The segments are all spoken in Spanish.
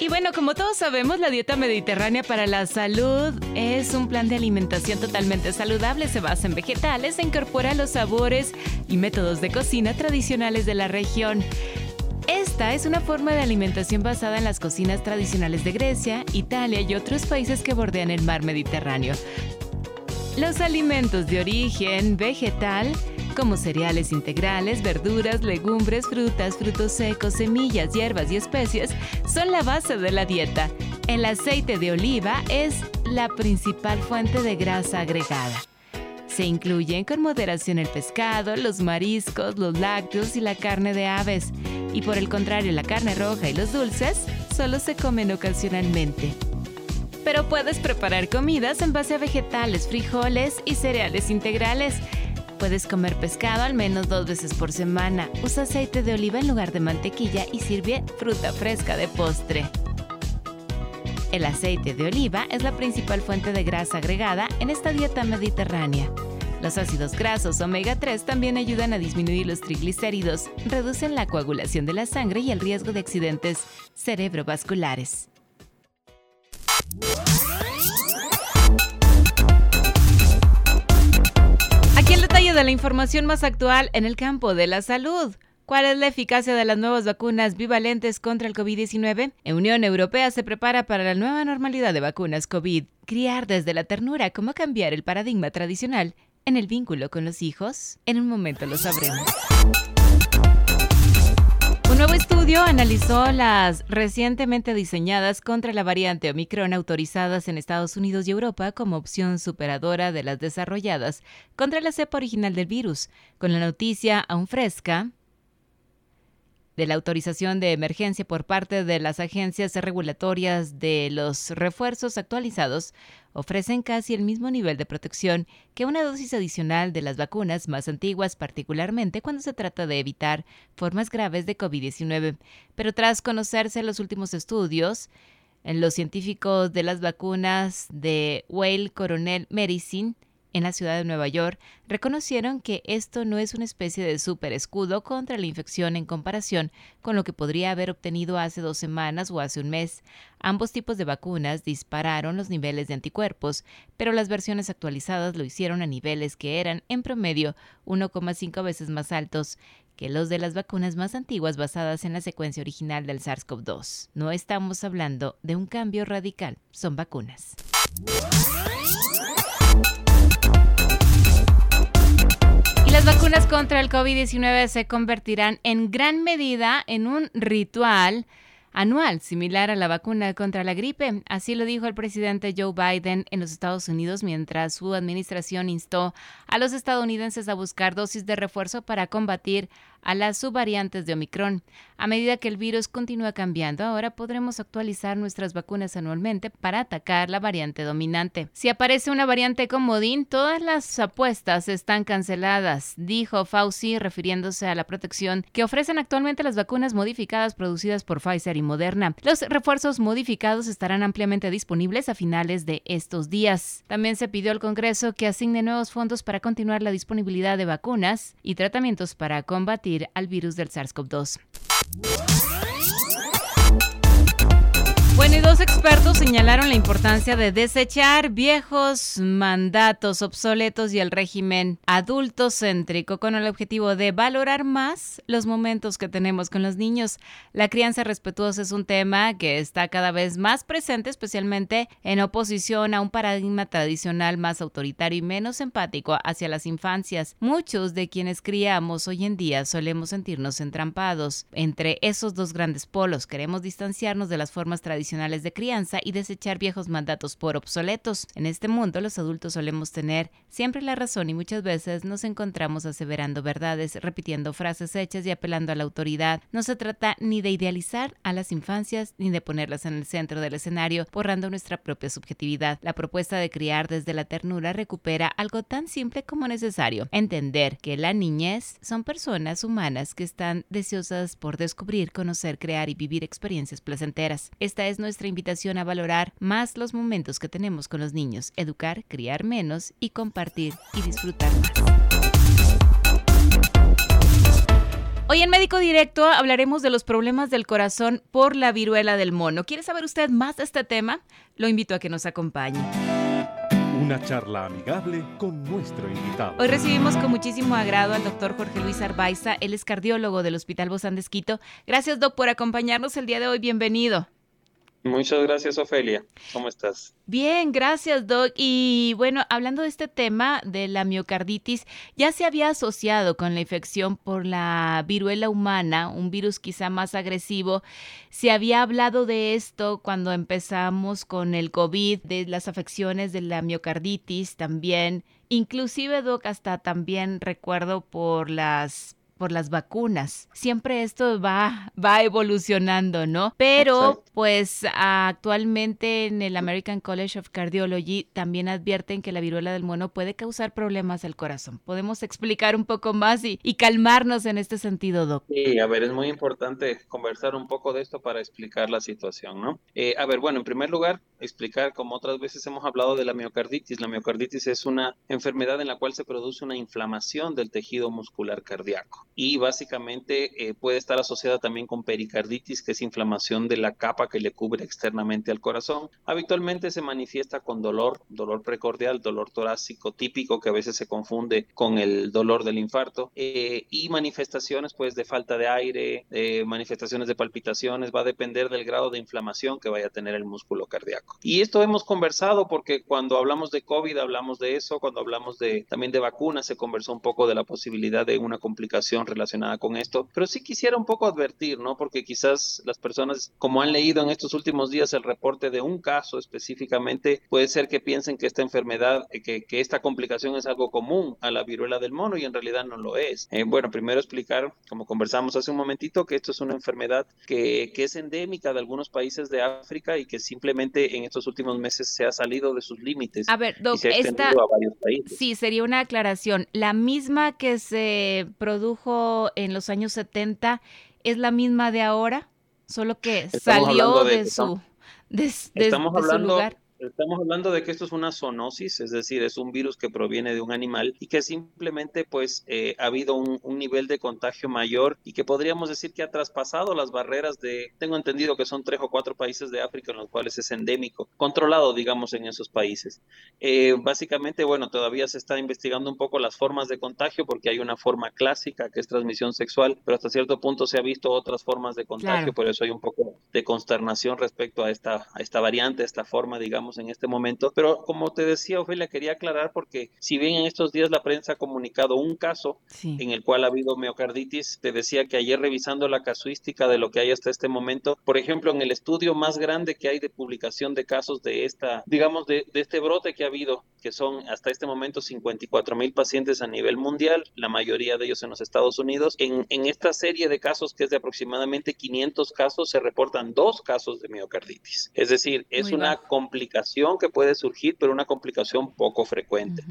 Y bueno, como todos sabemos, la dieta mediterránea para la salud es un plan de alimentación totalmente saludable. Se basa en vegetales, incorpora los sabores y métodos de cocina tradicionales de la región. Esta es una forma de alimentación basada en las cocinas tradicionales de Grecia, Italia y otros países que bordean el mar Mediterráneo. Los alimentos de origen vegetal como cereales integrales, verduras, legumbres, frutas, frutos secos, semillas, hierbas y especies, son la base de la dieta. El aceite de oliva es la principal fuente de grasa agregada. Se incluyen con moderación el pescado, los mariscos, los lácteos y la carne de aves. Y por el contrario, la carne roja y los dulces solo se comen ocasionalmente. Pero puedes preparar comidas en base a vegetales, frijoles y cereales integrales. Puedes comer pescado al menos dos veces por semana. Usa aceite de oliva en lugar de mantequilla y sirve fruta fresca de postre. El aceite de oliva es la principal fuente de grasa agregada en esta dieta mediterránea. Los ácidos grasos omega 3 también ayudan a disminuir los triglicéridos, reducen la coagulación de la sangre y el riesgo de accidentes cerebrovasculares. De la información más actual en el campo de la salud. ¿Cuál es la eficacia de las nuevas vacunas bivalentes contra el COVID-19? En Unión Europea se prepara para la nueva normalidad de vacunas COVID. Criar desde la ternura, cómo cambiar el paradigma tradicional en el vínculo con los hijos. En un momento lo sabremos. Nuevo estudio analizó las recientemente diseñadas contra la variante Omicron autorizadas en Estados Unidos y Europa como opción superadora de las desarrolladas contra la cepa original del virus, con la noticia aún fresca de la autorización de emergencia por parte de las agencias regulatorias de los refuerzos actualizados ofrecen casi el mismo nivel de protección que una dosis adicional de las vacunas más antiguas, particularmente cuando se trata de evitar formas graves de COVID-19. Pero tras conocerse los últimos estudios, los científicos de las vacunas de Whale Coronel Medicine en la ciudad de Nueva York reconocieron que esto no es una especie de super escudo contra la infección en comparación con lo que podría haber obtenido hace dos semanas o hace un mes. Ambos tipos de vacunas dispararon los niveles de anticuerpos, pero las versiones actualizadas lo hicieron a niveles que eran, en promedio, 1,5 veces más altos que los de las vacunas más antiguas basadas en la secuencia original del SARS-CoV-2. No estamos hablando de un cambio radical, son vacunas. Las vacunas contra el COVID-19 se convertirán en gran medida en un ritual anual, similar a la vacuna contra la gripe. Así lo dijo el presidente Joe Biden en los Estados Unidos mientras su administración instó a los estadounidenses a buscar dosis de refuerzo para combatir a las subvariantes de Omicron. A medida que el virus continúa cambiando, ahora podremos actualizar nuestras vacunas anualmente para atacar la variante dominante. Si aparece una variante comodín, todas las apuestas están canceladas, dijo Fauci refiriéndose a la protección que ofrecen actualmente las vacunas modificadas producidas por Pfizer y Moderna. Los refuerzos modificados estarán ampliamente disponibles a finales de estos días. También se pidió al Congreso que asigne nuevos fondos para continuar la disponibilidad de vacunas y tratamientos para combatir al virus del SARS-CoV-2. Bueno, y dos expertos señalaron la importancia de desechar viejos mandatos obsoletos y el régimen adulto céntrico con el objetivo de valorar más los momentos que tenemos con los niños. La crianza respetuosa es un tema que está cada vez más presente, especialmente en oposición a un paradigma tradicional más autoritario y menos empático hacia las infancias. Muchos de quienes criamos hoy en día solemos sentirnos entrampados entre esos dos grandes polos. Queremos distanciarnos de las formas tradicionales de crianza y desechar viejos mandatos por obsoletos. En este mundo los adultos solemos tener siempre la razón y muchas veces nos encontramos aseverando verdades, repitiendo frases hechas y apelando a la autoridad. No se trata ni de idealizar a las infancias ni de ponerlas en el centro del escenario, borrando nuestra propia subjetividad. La propuesta de criar desde la ternura recupera algo tan simple como necesario, entender que la niñez son personas humanas que están deseosas por descubrir, conocer, crear y vivir experiencias placenteras. Esta es nuestra invitación a valorar más los momentos que tenemos con los niños, educar, criar menos y compartir y disfrutar más. Hoy en Médico Directo hablaremos de los problemas del corazón por la viruela del mono. ¿Quiere saber usted más de este tema? Lo invito a que nos acompañe. Una charla amigable con nuestro invitado. Hoy recibimos con muchísimo agrado al doctor Jorge Luis Arbaiza. Él es cardiólogo del Hospital Bozán de Esquito. Gracias, doc, por acompañarnos el día de hoy. Bienvenido. Muchas gracias, Ofelia. ¿Cómo estás? Bien, gracias, Doc. Y bueno, hablando de este tema de la miocarditis, ya se había asociado con la infección por la viruela humana, un virus quizá más agresivo. Se había hablado de esto cuando empezamos con el COVID, de las afecciones de la miocarditis también. Inclusive, Doc, hasta también recuerdo por las por las vacunas. Siempre esto va, va evolucionando, ¿no? Pero pues actualmente en el American College of Cardiology también advierten que la viruela del mono puede causar problemas al corazón. ¿Podemos explicar un poco más y, y calmarnos en este sentido, Doc? Sí, a ver, es muy importante conversar un poco de esto para explicar la situación, ¿no? Eh, a ver, bueno, en primer lugar, explicar, como otras veces hemos hablado de la miocarditis. La miocarditis es una enfermedad en la cual se produce una inflamación del tejido muscular cardíaco y básicamente eh, puede estar asociada también con pericarditis, que es inflamación de la capa que le cubre externamente al corazón. Habitualmente se manifiesta con dolor, dolor precordial, dolor torácico típico que a veces se confunde con el dolor del infarto eh, y manifestaciones pues de falta de aire, eh, manifestaciones de palpitaciones, va a depender del grado de inflamación que vaya a tener el músculo cardíaco. Y esto hemos conversado porque cuando hablamos de COVID hablamos de eso, cuando hablamos de también de vacunas se conversó un poco de la posibilidad de una complicación relacionada con esto, pero sí quisiera un poco advertir, ¿no? Porque quizás las personas, como han leído en estos últimos días el reporte de un caso específicamente, puede ser que piensen que esta enfermedad, eh, que, que esta complicación es algo común a la viruela del mono y en realidad no lo es. Eh, bueno, primero explicar, como conversamos hace un momentito, que esto es una enfermedad que, que es endémica de algunos países de África y que simplemente en estos últimos meses se ha salido de sus límites. A ver, Doc, esta... Sí, sería una aclaración. La misma que se produjo en los años 70 es la misma de ahora, solo que salió de, su, de, estamos su lugar. Estamos hablando de que esto es una zoonosis, es decir, es un virus que proviene de un animal y que simplemente pues eh, ha habido un, un, nivel de contagio mayor y que podríamos decir que ha traspasado las barreras de, tengo entendido que son tres o cuatro países de África en los cuales es endémico, controlado digamos en esos países. Eh, básicamente, bueno, todavía se está investigando un poco las formas de contagio porque hay una forma clásica que es transmisión sexual, pero hasta cierto punto se ha visto otras formas de contagio, claro. por eso hay un poco de consternación respecto a esta, a esta variante, esta forma, digamos en este momento. Pero como te decía, Ofelia, quería aclarar porque si bien en estos días la prensa ha comunicado un caso sí. en el cual ha habido miocarditis, te decía que ayer revisando la casuística de lo que hay hasta este momento, por ejemplo, en el estudio más grande que hay de publicación de casos de esta, digamos, de, de este brote que ha habido, que son hasta este momento 54 mil pacientes a nivel mundial, la mayoría de ellos en los Estados Unidos, en, en esta serie de casos que es de aproximadamente 500 casos, se reportan dos casos de miocarditis. Es decir, es Muy una bajo. complicación que puede surgir, pero una complicación poco frecuente.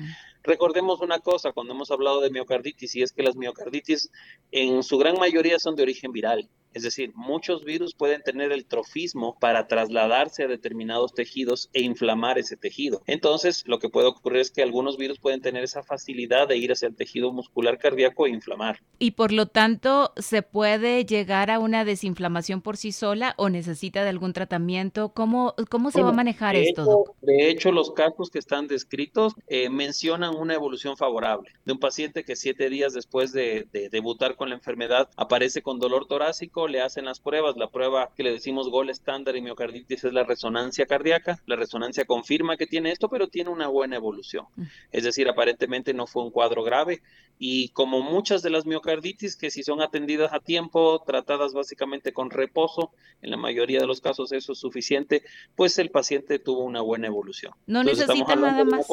Recordemos una cosa cuando hemos hablado de miocarditis y es que las miocarditis en su gran mayoría son de origen viral. Es decir, muchos virus pueden tener el trofismo para trasladarse a determinados tejidos e inflamar ese tejido. Entonces, lo que puede ocurrir es que algunos virus pueden tener esa facilidad de ir hacia el tejido muscular cardíaco e inflamar. Y por lo tanto, ¿se puede llegar a una desinflamación por sí sola o necesita de algún tratamiento? ¿Cómo, cómo se bueno, va a manejar esto? Hecho, de hecho, los casos que están descritos eh, mencionan una evolución favorable de un paciente que siete días después de, de, debutar con la enfermedad aparece con dolor torácico, le hacen las pruebas, la prueba que le decimos gol estándar y miocarditis es la resonancia cardíaca, la resonancia confirma que tiene esto, pero tiene una buena evolución. Mm. Es decir, aparentemente no fue un cuadro grave y como muchas de las miocarditis que si son atendidas a tiempo, tratadas básicamente con reposo, en la mayoría de los casos eso es suficiente, pues el paciente tuvo una buena evolución. No necesita nada más.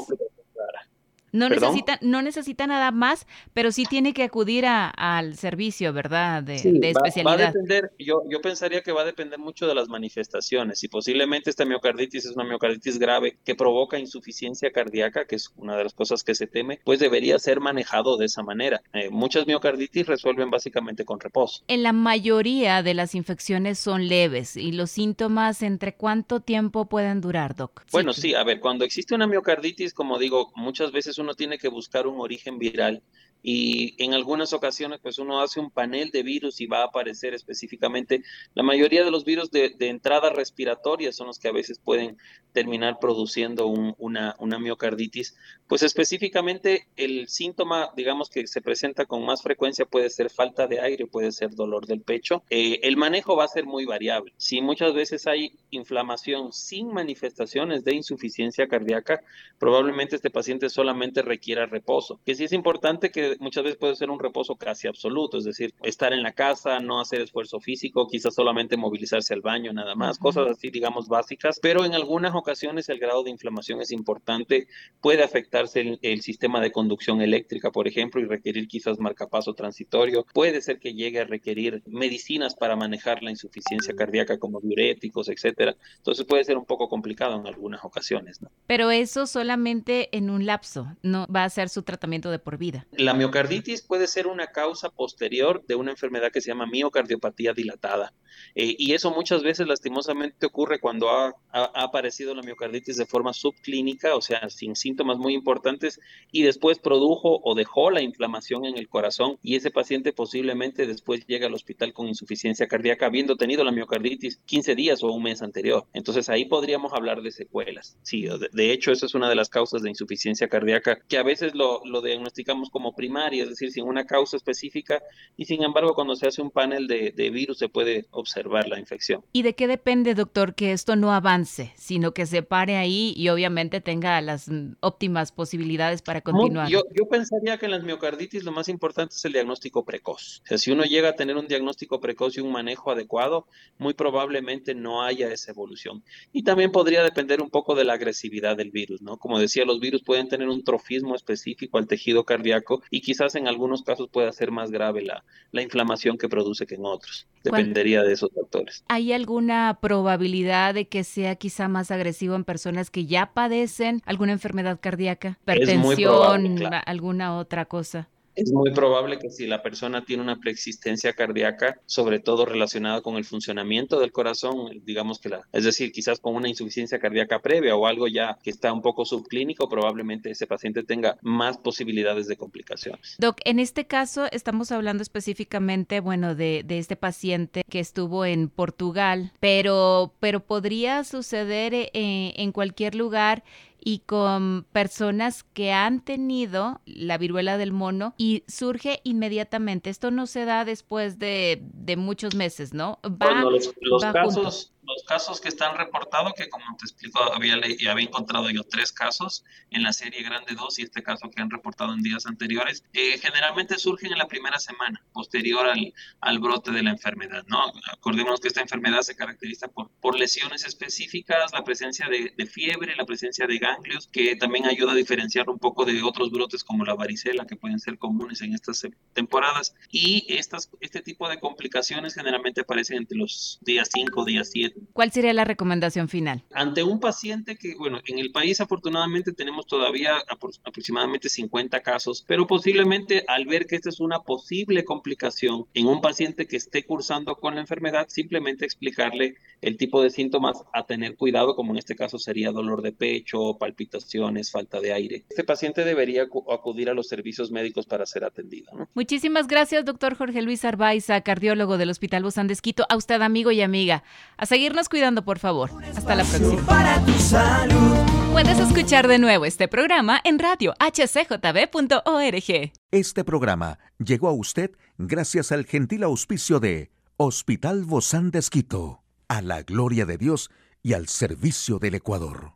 No necesita, no necesita nada más, pero sí tiene que acudir a, al servicio, ¿verdad? De, especialidad. Va, a depender, yo, yo pensaría que va a depender mucho de las manifestaciones y posiblemente esta miocarditis es una miocarditis grave que provoca insuficiencia cardíaca, que es una de las cosas que se teme, pues debería ser manejado de esa manera. Eh, muchas miocarditis resuelven básicamente con reposo. En la mayoría de las infecciones son leves y los síntomas, ¿entre cuánto tiempo pueden durar, Doc? Bueno, sí, a ver, cuando existe una miocarditis, como digo, muchas veces uno tiene que buscar un origen viral y en algunas ocasiones pues uno hace un panel de virus y va a aparecer específicamente. La mayoría de los virus de, entrada respiratoria son los que a veces pueden terminar produciendo una, una miocarditis. Pues específicamente el síntoma digamos que se presenta con más frecuencia puede ser falta de aire puede ser dolor del pecho. Eh, el manejo va a ser muy variable. Si muchas veces hay inflamación sin manifestaciones de insuficiencia cardíaca probablemente este paciente solamente requiera reposo. Que sí es importante que muchas veces puede ser un reposo casi absoluto, es decir, estar en la casa, no hacer esfuerzo físico, quizás solamente movilizarse al baño nada más, cosas así, digamos, básicas, pero en algunas ocasiones el grado de inflamación es importante, puede afectarse el, sistema de conducción eléctrica, por ejemplo, y requerir quizás marcapaso transitorio, puede ser que llegue a requerir medicinas para manejar la insuficiencia cardíaca como diuréticos, etcétera. Entonces puede ser un poco complicado en algunas ocasiones, ¿no? Pero eso solamente en un lapso, no va a ser su tratamiento de por vida. La miocarditis puede ser una causa posterior de una enfermedad que se llama miocardiopatía dilatada. Eh, y eso muchas veces lastimosamente ocurre cuando ha, aparecido la miocarditis de forma subclínica, o sea, sin síntomas muy importantes, y después produjo o dejó la inflamación en el corazón y ese paciente posiblemente después llega al hospital con insuficiencia cardíaca habiendo tenido la miocarditis 15 días o un mes anterior. Entonces ahí podríamos hablar de secuelas. Sí, de, hecho, eso es una de las causas de insuficiencia cardíaca que a veces lo, lo diagnosticamos como primaria es decir, sin una causa específica, y sin embargo cuando se hace un panel de, virus se puede observar la infección. ¿Y de qué depende, doctor, que esto no avance, sino que se pare ahí y obviamente tenga las óptimas posibilidades para continuar? Yo, yo pensaría que en las miocarditis lo más importante es el diagnóstico precoz. O sea, si uno llega a tener un diagnóstico precoz y un manejo adecuado, muy probablemente no haya esa evolución. Y también podría depender un poco de la agresividad del virus, ¿no? Como decía, los virus pueden tener un trofismo específico al tejido cardíaco y quizás en algunos casos pueda ser más grave la, la inflamación que produce que en otros. Dependería de esos factores. ¿Hay alguna probabilidad de que sea quizá más agresivo en personas que ya padecen alguna enfermedad cardíaca, hipertensión, alguna otra cosa? Es muy probable que si la persona tiene una preexistencia cardíaca, sobre todo relacionada con el funcionamiento del corazón, digamos que la, es decir, quizás con una insuficiencia cardíaca previa o algo ya que está un poco subclínico, probablemente ese paciente tenga más posibilidades de complicaciones. Doc, en este caso estamos hablando específicamente, bueno, de, de este paciente que estuvo en Portugal, pero, pero podría suceder eh, en cualquier lugar y con personas que han tenido la viruela del mono y surge inmediatamente. Esto no se da después de, de muchos meses, ¿no? Va, los, casos, los casos que están reportados, que como te explico, había, había encontrado yo tres casos en la serie grande 2 y este caso que han reportado en días anteriores, eh, generalmente surgen en la primera semana posterior al, al, brote de la enfermedad. ¿no? Acordémonos que esta enfermedad se caracteriza por, por lesiones específicas, la presencia de, de, fiebre, la presencia de ganglios, que también ayuda a diferenciar un poco de otros brotes como la varicela, que pueden ser comunes en estas temporadas. Y estas, este tipo de complicaciones generalmente aparecen entre los días 5, días 7 ¿Cuál sería la recomendación final? Ante un paciente que, bueno, en el país afortunadamente tenemos todavía aproximadamente 50 casos, pero posiblemente al ver que esta es una posible complicación en un paciente que esté cursando con la enfermedad, simplemente explicarle el tipo de síntomas a tener cuidado, como en este caso sería dolor de pecho, palpitaciones, falta de aire. Este paciente debería acudir a los servicios médicos para ser atendido. Muchísimas gracias, doctor Jorge Luis Arbaiza, cardiólogo del Hospital Bozán de Esquito. A usted, amigo y amiga. A seguir seguirnos cuidando, por favor. Hasta la próxima. Para tu salud. Puedes escuchar de nuevo este programa en radio hcjb.org. Este programa llegó a usted gracias al gentil auspicio de Hospital Bozán de Esquito, a la gloria de Dios y al servicio del Ecuador.